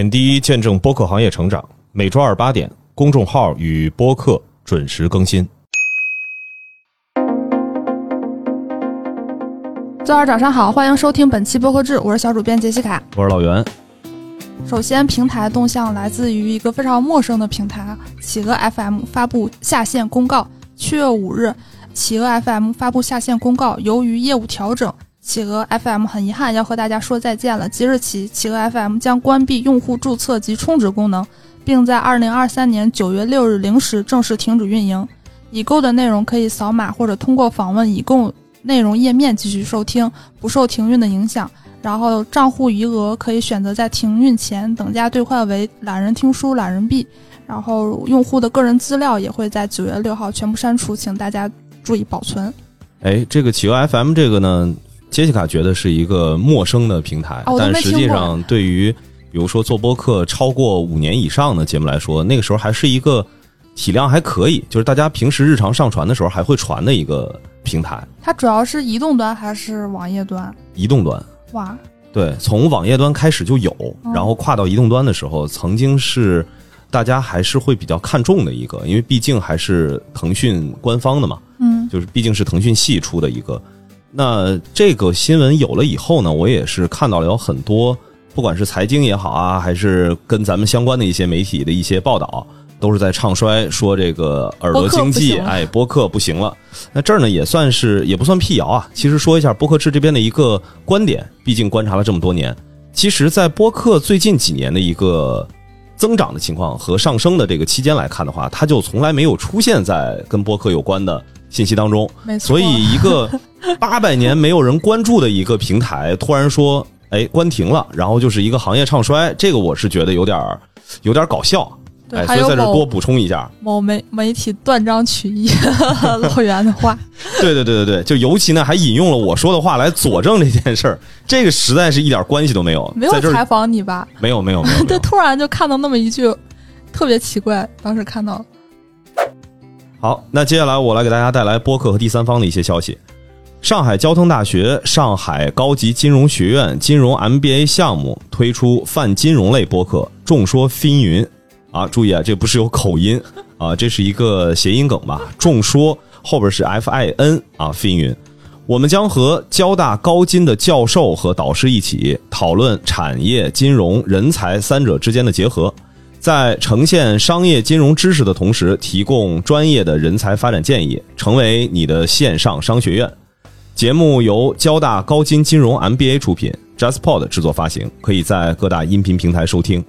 点滴见证播客行业成长，每周二八点，公众号与播客准时更新。周二早上好，欢迎收听本期播客志，我是小主编杰西卡。我是老袁。首先，平台动向来自于一个非常陌生的平台——企鹅 FM 发布下线公告。七月五日，企鹅 FM 发布下线公告，由于业务调整。企鹅 FM 很遗憾要和大家说再见了。即日起，企鹅 FM 将关闭用户注册及充值功能，并在二零二三年九月六日零时正式停止运营。已购的内容可以扫码或者通过访问已购内容页面继续收听，不受停运的影响。然后账户余额可以选择在停运前等价兑换为懒人听书懒人币。然后用户的个人资料也会在九月六号全部删除，请大家注意保存。哎，这个企鹅 FM 这个呢？杰西卡觉得是一个陌生的平台，但实际上对于比如说做播客超过五年以上的节目来说，那个时候还是一个体量还可以，就是大家平时日常上传的时候还会传的一个平台。它主要是移动端还是网页端？移动端。哇。对，从网页端开始就有，然后跨到移动端的时候，曾经是大家还是会比较看重的一个，因为毕竟还是腾讯官方的嘛。嗯。就是毕竟是腾讯系出的一个。那这个新闻有了以后呢，我也是看到了有很多，不管是财经也好啊，还是跟咱们相关的一些媒体的一些报道，都是在唱衰说这个耳朵经济，哎，播客不行了。那这儿呢也算是也不算辟谣啊，其实说一下播客制这边的一个观点，毕竟观察了这么多年，其实，在播客最近几年的一个增长的情况和上升的这个期间来看的话，它就从来没有出现在跟播客有关的。信息当中，没错所以一个 八百年没有人关注的一个平台，突然说，哎，关停了，然后就是一个行业唱衰，这个我是觉得有点儿有点搞笑，哎，所以在这多补充一下，某媒媒体断章取义老袁的话，对对对对对，就尤其呢还引用了我说的话来佐证这件事儿，这个实在是一点关系都没有，没有采访你吧？没有没有 没有，对，突然就看到那么一句，特别奇怪，当时看到。好，那接下来我来给大家带来播客和第三方的一些消息。上海交通大学上海高级金融学院金融 MBA 项目推出泛金融类播客“众说纷纭”。啊，注意啊，这不是有口音啊，这是一个谐音梗吧？“众说”后边是 FIN 啊，纷纭。我们将和交大高金的教授和导师一起讨论产业、金融、人才三者之间的结合。在呈现商业金融知识的同时，提供专业的人才发展建议，成为你的线上商学院。节目由交大高金金融 MBA 出品，JustPod 制作发行，可以在各大音频平台收听。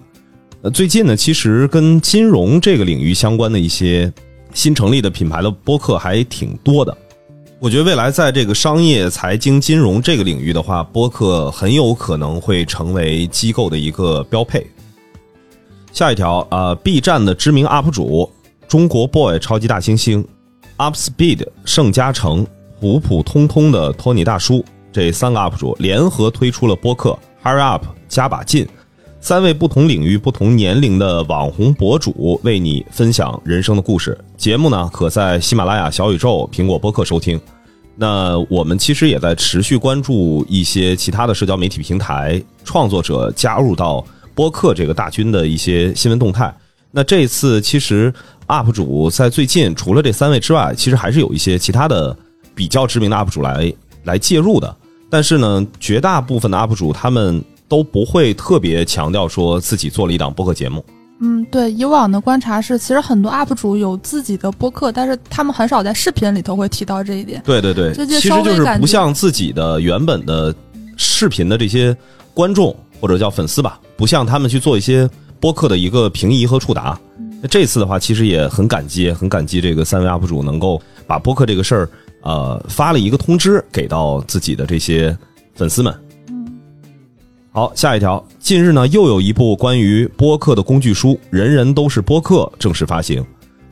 呃，最近呢，其实跟金融这个领域相关的一些新成立的品牌的播客还挺多的。我觉得未来在这个商业、财经、金融这个领域的话，播客很有可能会成为机构的一个标配。下一条啊，B 站的知名 UP 主中国 boy 超级大猩猩，UpSpeed 盛嘉诚，普普通通的托尼大叔这三个 UP 主联合推出了播客 Hurry Up 加把劲，三位不同领域、不同年龄的网红博主为你分享人生的故事。节目呢，可在喜马拉雅、小宇宙、苹果播客收听。那我们其实也在持续关注一些其他的社交媒体平台创作者加入到。播客这个大军的一些新闻动态，那这次其实 UP 主在最近除了这三位之外，其实还是有一些其他的比较知名的 UP 主来来介入的。但是呢，绝大部分的 UP 主他们都不会特别强调说自己做了一档播客节目。嗯，对，以往的观察是，其实很多 UP 主有自己的播客，但是他们很少在视频里头会提到这一点。对对对，其实就是不像自己的原本的视频的这些观众。或者叫粉丝吧，不像他们去做一些播客的一个平移和触达。那这次的话，其实也很感激，很感激这个三位 UP 主能够把播客这个事儿，呃，发了一个通知给到自己的这些粉丝们。好，下一条，近日呢，又有一部关于播客的工具书《人人都是播客》正式发行，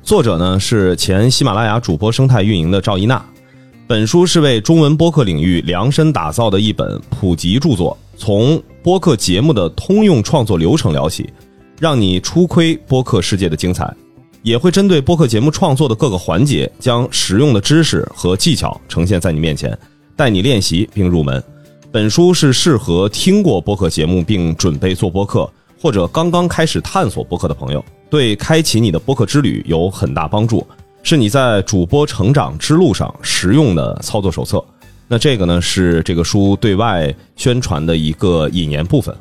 作者呢是前喜马拉雅主播生态运营的赵一娜。本书是为中文播客领域量身打造的一本普及著作，从播客节目的通用创作流程聊起，让你初窥播客世界的精彩。也会针对播客节目创作的各个环节，将实用的知识和技巧呈现在你面前，带你练习并入门。本书是适合听过播客节目并准备做播客，或者刚刚开始探索播客的朋友，对开启你的播客之旅有很大帮助，是你在主播成长之路上实用的操作手册。那这个呢是这个书对外宣传的一个引言部分。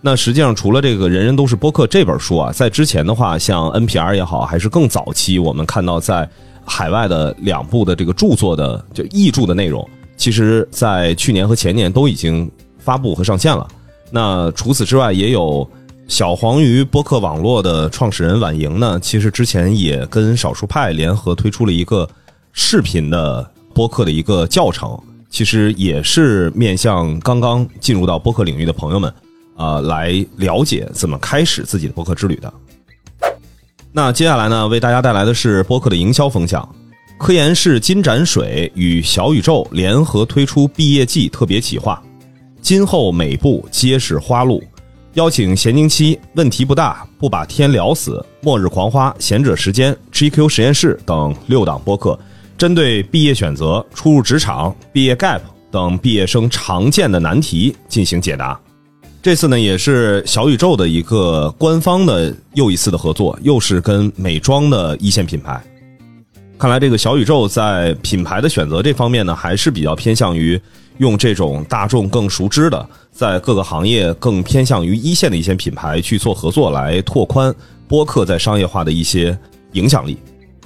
那实际上除了这个“人人都是播客”这本书啊，在之前的话，像 NPR 也好，还是更早期，我们看到在海外的两部的这个著作的就译著的内容，其实在去年和前年都已经发布和上线了。那除此之外，也有小黄鱼播客网络的创始人婉莹呢，其实之前也跟少数派联合推出了一个视频的播客的一个教程。其实也是面向刚刚进入到播客领域的朋友们，啊，来了解怎么开始自己的播客之旅的。那接下来呢，为大家带来的是播客的营销分享。科研室金盏水与小宇宙联合推出毕业季特别企划，今后每步皆是花路，邀请闲宁期、问题不大、不把天聊死、末日狂花、贤者时间、GQ 实验室等六档播客。针对毕业选择、初入职场、毕业 gap 等毕业生常见的难题进行解答。这次呢，也是小宇宙的一个官方的又一次的合作，又是跟美妆的一线品牌。看来这个小宇宙在品牌的选择这方面呢，还是比较偏向于用这种大众更熟知的，在各个行业更偏向于一线的一些品牌去做合作，来拓宽播客在商业化的一些影响力。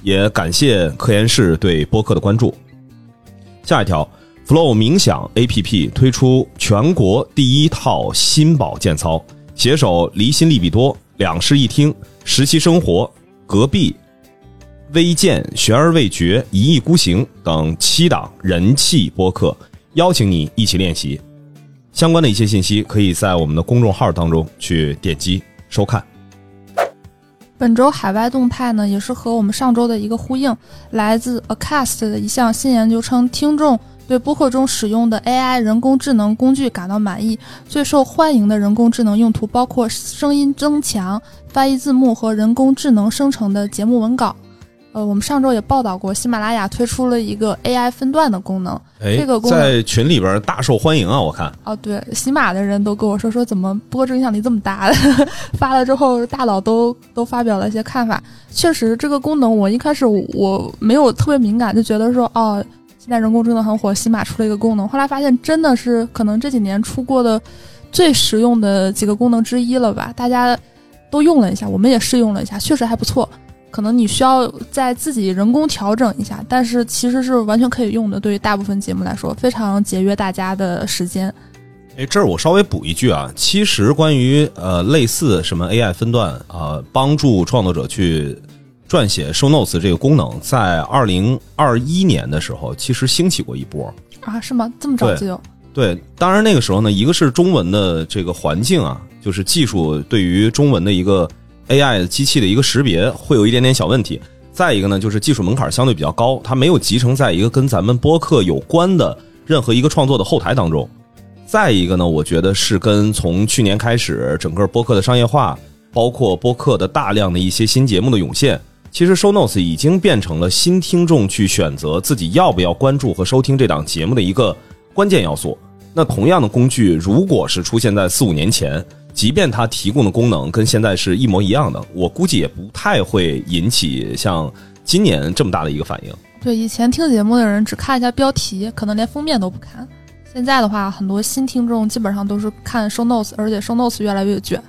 也感谢科研室对播客的关注。下一条，Flow 冥想 APP 推出全国第一套心保健操，携手离心利比多、两室一厅、实习生活、隔壁、微见、悬而未决、一意孤行等七档人气播客，邀请你一起练习。相关的一些信息，可以在我们的公众号当中去点击收看。本周海外动态呢，也是和我们上周的一个呼应。来自 Acast 的一项新研究称，听众对播客中使用的 AI 人工智能工具感到满意。最受欢迎的人工智能用途包括声音增强、翻译字幕和人工智能生成的节目文稿。呃，我们上周也报道过，喜马拉雅推出了一个 AI 分段的功能。哎，这个功能在群里边大受欢迎啊！我看哦，对，喜马的人都跟我说说，怎么播客影响力这么大的？发了之后，大佬都都发表了一些看法。确实，这个功能我一开始我没有特别敏感，就觉得说哦，现在人工智能很火，喜马出了一个功能。后来发现，真的是可能这几年出过的最实用的几个功能之一了吧？大家都用了一下，我们也试用了一下，确实还不错。可能你需要在自己人工调整一下，但是其实是完全可以用的。对于大部分节目来说，非常节约大家的时间。哎，这儿我稍微补一句啊，其实关于呃类似什么 AI 分段啊，帮助创作者去撰写 show notes 这个功能，在二零二一年的时候，其实兴起过一波啊？是吗？这么早就有？对，当然那个时候呢，一个是中文的这个环境啊，就是技术对于中文的一个。AI 机器的一个识别会有一点点小问题，再一个呢，就是技术门槛相对比较高，它没有集成在一个跟咱们播客有关的任何一个创作的后台当中。再一个呢，我觉得是跟从去年开始整个播客的商业化，包括播客的大量的一些新节目的涌现，其实 Show Notes 已经变成了新听众去选择自己要不要关注和收听这档节目的一个关键要素。那同样的工具，如果是出现在四五年前，即便它提供的功能跟现在是一模一样的，我估计也不太会引起像今年这么大的一个反应。对，以前听节目的人只看一下标题，可能连封面都不看。现在的话，很多新听众基本上都是看 show notes，而且 show notes 越来越卷。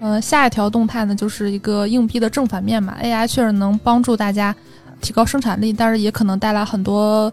嗯，下一条动态呢，就是一个硬币的正反面嘛。AI 确实能帮助大家提高生产力，但是也可能带来很多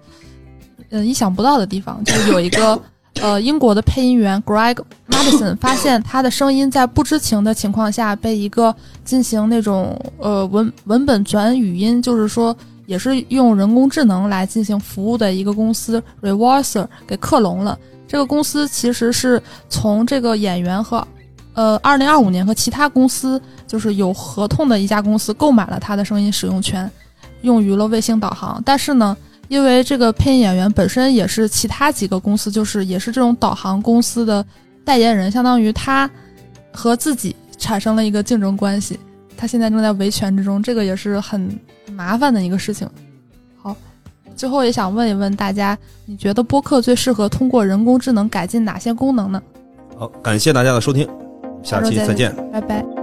嗯意想不到的地方。就是有一个。呃，英国的配音员 Greg Madison 发现他的声音在不知情的情况下被一个进行那种呃文文本转语音，就是说也是用人工智能来进行服务的一个公司 Reverser 给克隆了。这个公司其实是从这个演员和呃二零二五年和其他公司就是有合同的一家公司购买了他的声音使用权，用于了卫星导航。但是呢。因为这个配音演员本身也是其他几个公司，就是也是这种导航公司的代言人，相当于他和自己产生了一个竞争关系。他现在正在维权之中，这个也是很麻烦的一个事情。好，最后也想问一问大家，你觉得播客最适合通过人工智能改进哪些功能呢？好，感谢大家的收听。下周期再见。拜拜。